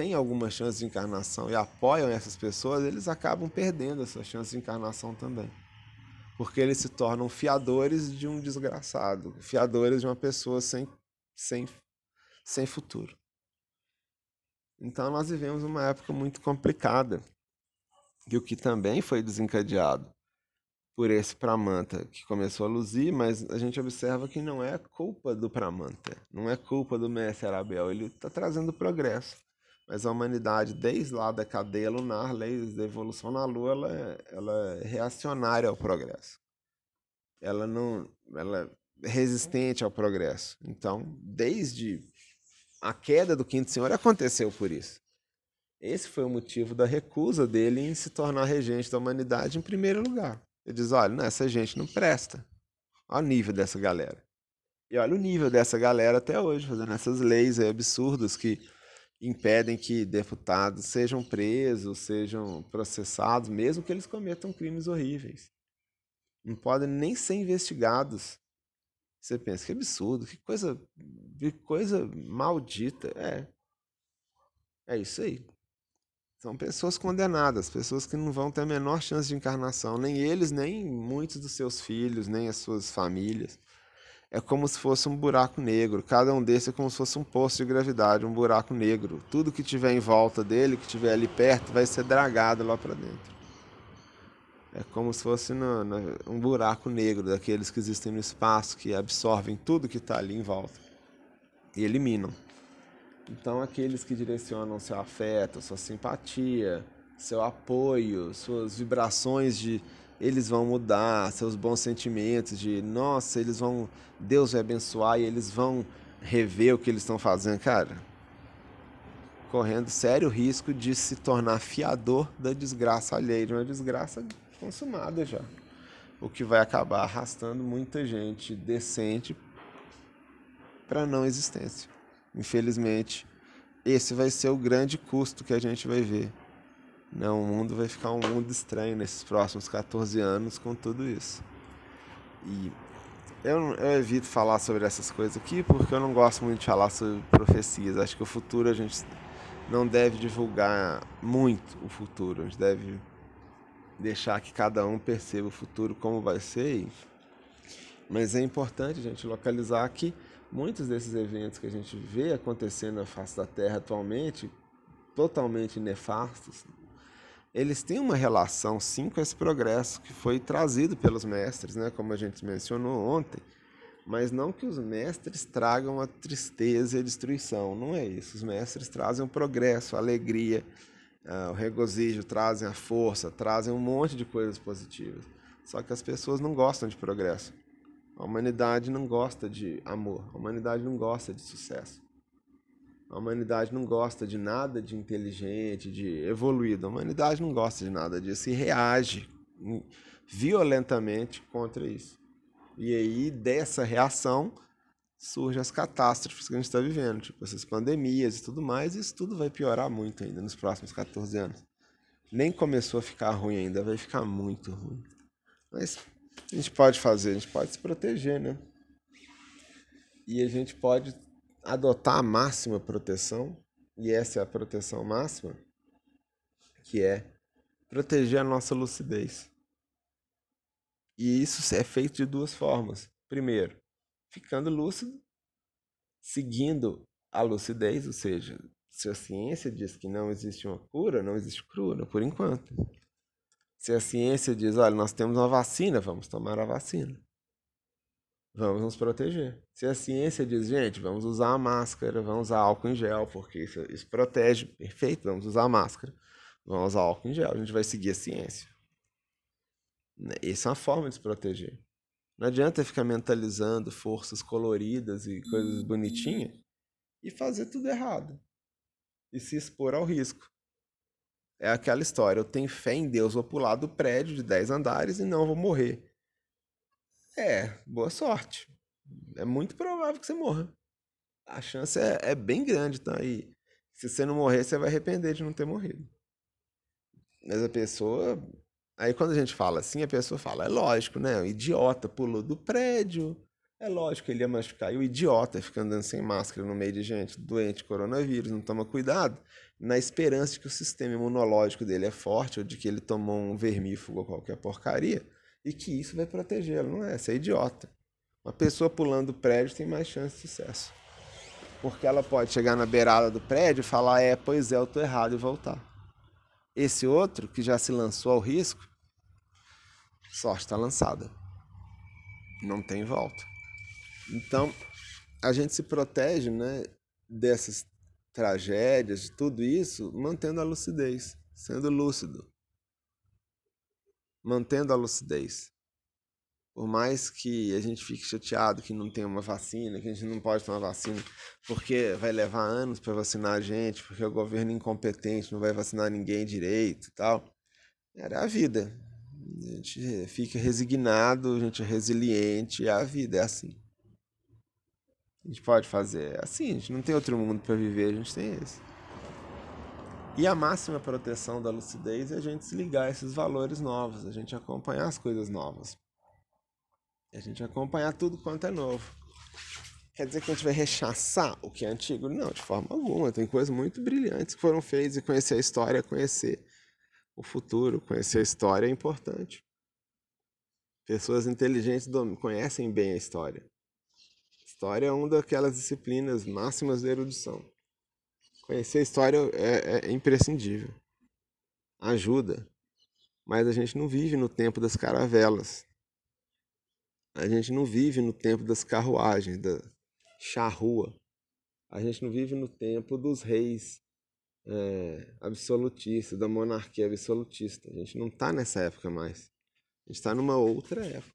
A: têm alguma chance de encarnação e apoiam essas pessoas, eles acabam perdendo essa chance de encarnação também. Porque eles se tornam fiadores de um desgraçado, fiadores de uma pessoa sem, sem, sem futuro. Então nós vivemos uma época muito complicada. E o que também foi desencadeado por esse Pramanta que começou a luzir, mas a gente observa que não é culpa do Pramanta, não é culpa do mestre Arabel, ele está trazendo progresso. Mas a humanidade, desde lá da cadeia lunar, leis da evolução na Lua, ela, é, ela é reacionária ao progresso. Ela não, ela é resistente ao progresso. Então, desde a queda do quinto senhor aconteceu por isso. Esse foi o motivo da recusa dele em se tornar regente da humanidade em primeiro lugar. Ele diz: olha, não, essa gente não presta. Olha o nível dessa galera. E olha o nível dessa galera até hoje, fazendo essas leis absurdas que impedem que deputados sejam presos, sejam processados, mesmo que eles cometam crimes horríveis. Não podem nem ser investigados. Você pensa que absurdo, que coisa, que coisa maldita. É. É isso aí. São pessoas condenadas, pessoas que não vão ter a menor chance de encarnação, nem eles, nem muitos dos seus filhos, nem as suas famílias é como se fosse um buraco negro. Cada um desses é como se fosse um poço de gravidade, um buraco negro. Tudo que tiver em volta dele, que tiver ali perto, vai ser dragado lá para dentro. É como se fosse no, no, um buraco negro daqueles que existem no espaço, que absorvem tudo que está ali em volta e eliminam. Então, aqueles que direcionam seu afeto, sua simpatia, seu apoio, suas vibrações de eles vão mudar, seus bons sentimentos de, nossa, eles vão, Deus vai abençoar e eles vão rever o que eles estão fazendo, cara. Correndo sério risco de se tornar fiador da desgraça alheia, de uma desgraça consumada já. O que vai acabar arrastando muita gente decente para não existência. Infelizmente, esse vai ser o grande custo que a gente vai ver não, o mundo vai ficar um mundo estranho nesses próximos 14 anos com tudo isso. E eu, eu, evito falar sobre essas coisas aqui porque eu não gosto muito de falar sobre profecias. Acho que o futuro a gente não deve divulgar muito o futuro. A gente deve deixar que cada um perceba o futuro como vai ser. Mas é importante a gente localizar que muitos desses eventos que a gente vê acontecendo na face da Terra atualmente, totalmente nefastos, eles têm uma relação sim com esse progresso que foi trazido pelos mestres, né, como a gente mencionou ontem, mas não que os mestres tragam a tristeza e a destruição, não é isso. Os mestres trazem o progresso, a alegria, uh, o regozijo, trazem a força, trazem um monte de coisas positivas. Só que as pessoas não gostam de progresso. A humanidade não gosta de amor, a humanidade não gosta de sucesso. A humanidade não gosta de nada de inteligente, de evoluído. A humanidade não gosta de nada disso e reage violentamente contra isso. E aí, dessa reação, surgem as catástrofes que a gente está vivendo, tipo essas pandemias e tudo mais, e isso tudo vai piorar muito ainda nos próximos 14 anos. Nem começou a ficar ruim ainda, vai ficar muito ruim. Mas a gente pode fazer, a gente pode se proteger, né? E a gente pode adotar a máxima proteção, e essa é a proteção máxima, que é proteger a nossa lucidez. E isso é feito de duas formas. Primeiro, ficando lúcido, seguindo a lucidez, ou seja, se a ciência diz que não existe uma cura, não existe cura, por enquanto. Se a ciência diz, olha, nós temos uma vacina, vamos tomar a vacina. Vamos nos proteger. Se a ciência diz, gente, vamos usar a máscara, vamos usar álcool em gel, porque isso, isso protege, perfeito, vamos usar a máscara, vamos usar álcool em gel, a gente vai seguir a ciência. Essa é uma forma de se proteger. Não adianta ficar mentalizando forças coloridas e coisas bonitinhas e fazer tudo errado. E se expor ao risco. É aquela história, eu tenho fé em Deus, vou pular do prédio de 10 andares e não vou morrer. É, boa sorte. É muito provável que você morra. A chance é, é bem grande, tá? E se você não morrer, você vai arrepender de não ter morrido. Mas a pessoa Aí quando a gente fala assim, a pessoa fala, é lógico, né? O idiota pulou do prédio. É lógico que ele ia machucar. E o idiota fica andando sem máscara no meio de gente doente, coronavírus, não toma cuidado, na esperança de que o sistema imunológico dele é forte ou de que ele tomou um vermífugo ou qualquer porcaria e que isso vai protegê-lo. Não é? Você é idiota. Uma pessoa pulando do prédio tem mais chance de sucesso. Porque ela pode chegar na beirada do prédio e falar, é, pois é, eu tô errado e voltar. Esse outro, que já se lançou ao risco, sorte está lançada. Não tem volta. Então, a gente se protege né, dessas tragédias, de tudo isso, mantendo a lucidez, sendo lúcido. Mantendo a lucidez. Por mais que a gente fique chateado que não tem uma vacina, que a gente não pode tomar vacina, porque vai levar anos para vacinar a gente, porque o governo é incompetente não vai vacinar ninguém direito e tal. Era a vida. A gente fica resignado, a gente é resiliente, a vida é assim. A gente pode fazer é assim, a gente não tem outro mundo para viver, a gente tem esse. E a máxima proteção da lucidez é a gente se ligar a esses valores novos, a gente acompanhar as coisas novas. A gente acompanhar tudo quanto é novo. Quer dizer que a gente vai rechaçar o que é antigo? Não, de forma alguma. Tem coisas muito brilhantes que foram feitas e conhecer a história, conhecer o futuro, conhecer a história é importante. Pessoas inteligentes conhecem bem a história. História é uma daquelas disciplinas máximas da erudição. Conhecer a história é, é imprescindível. Ajuda. Mas a gente não vive no tempo das caravelas. A gente não vive no tempo das carruagens, da charrua. A gente não vive no tempo dos reis é, absolutista, da monarquia absolutista. A gente não está nessa época mais. A gente está numa outra época.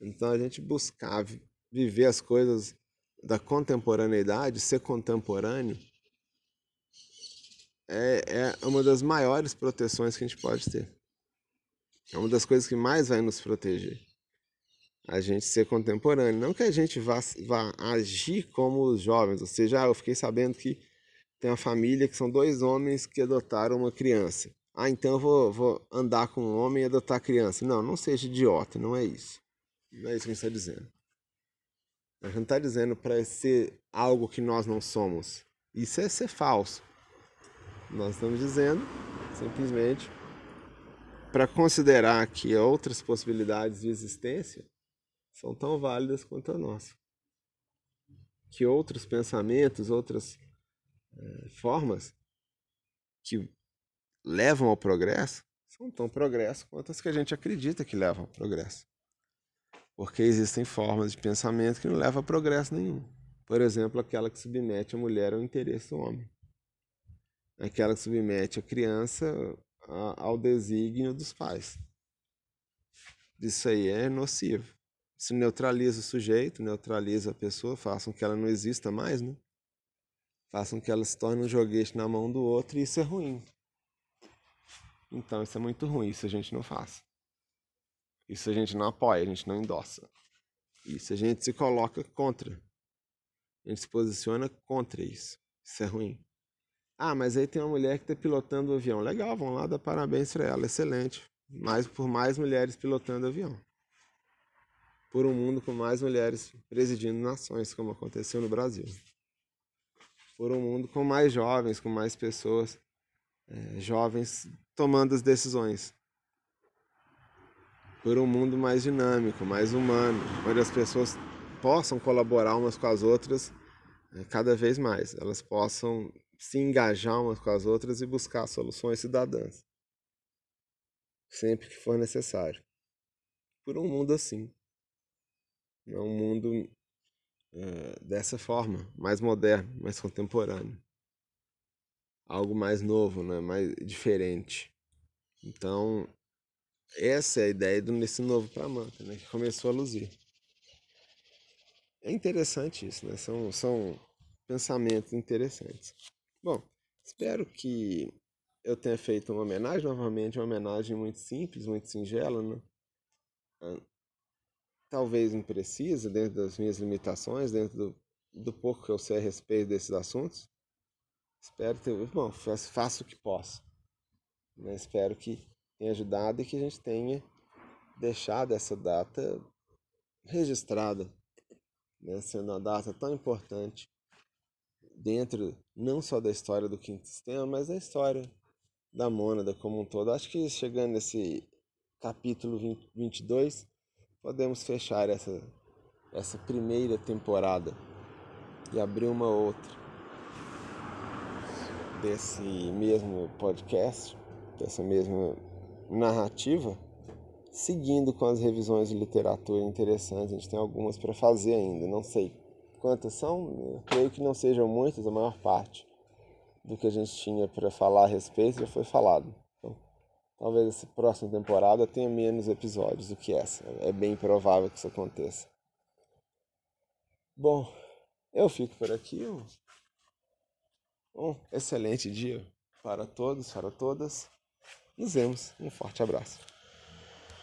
A: Então a gente buscar viver as coisas da contemporaneidade, ser contemporâneo, é, é uma das maiores proteções que a gente pode ter. É uma das coisas que mais vai nos proteger. A gente ser contemporâneo. Não que a gente vá, vá agir como os jovens, ou seja, ah, eu fiquei sabendo que tem uma família que são dois homens que adotaram uma criança. Ah, então eu vou, vou andar com um homem e adotar criança. Não, não seja idiota, não é isso. Não é isso que a gente está dizendo. A gente não está dizendo para ser algo que nós não somos. Isso é ser falso. Nós estamos dizendo simplesmente para considerar que outras possibilidades de existência são tão válidas quanto a nossa. Que outros pensamentos, outras é, formas que levam ao progresso são tão progresso quanto as que a gente acredita que levam ao progresso. Porque existem formas de pensamento que não levam a progresso nenhum. Por exemplo, aquela que submete a mulher ao interesse do homem. Aquela que submete a criança ao desígnio dos pais. Isso aí é nocivo. Isso neutraliza o sujeito, neutraliza a pessoa, façam que ela não exista mais, né? Façam que ela se torne um joguete na mão do outro e isso é ruim. Então isso é muito ruim, isso a gente não faz. Isso a gente não apoia, a gente não endossa. Isso a gente se coloca contra. A gente se posiciona contra isso. Isso é ruim. Ah, mas aí tem uma mulher que está pilotando o avião. Legal, vamos lá dar parabéns para ela. Excelente. Mais, por mais mulheres pilotando avião. Por um mundo com mais mulheres presidindo nações, como aconteceu no Brasil. Por um mundo com mais jovens, com mais pessoas é, jovens tomando as decisões. Por um mundo mais dinâmico, mais humano, onde as pessoas possam colaborar umas com as outras é, cada vez mais. Elas possam se engajar umas com as outras e buscar soluções cidadãs. Sempre que for necessário. Por um mundo assim. Não um mundo é, dessa forma, mais moderno, mais contemporâneo algo mais novo, né? mais diferente. Então, essa é a ideia do Nesse Novo para Manta, né? que começou a luzir. É interessante isso, né? são, são pensamentos interessantes. Bom, espero que eu tenha feito uma homenagem, novamente, uma homenagem muito simples, muito singela, né? Ah, talvez imprecisa, dentro das minhas limitações, dentro do, do pouco que eu sei a respeito desses assuntos. Espero ter. Bom, faço, o que posso. Né? Espero que tenha ajudado e que a gente tenha deixado essa data registrada, né? sendo uma data tão importante dentro não só da história do quinto sistema, mas da história da mônada como um todo. Acho que chegando nesse capítulo 20, 22, podemos fechar essa, essa primeira temporada e abrir uma outra desse mesmo podcast, dessa mesma narrativa, seguindo com as revisões de literatura interessantes. A gente tem algumas para fazer ainda, não sei quantas são, eu creio que não sejam muitas, a maior parte do que a gente tinha para falar a respeito já foi falado. Então, talvez essa próxima temporada tenha menos episódios do que essa. É bem provável que isso aconteça. Bom, eu fico por aqui. Um excelente dia para todos, para todas. Nos vemos. Um forte abraço.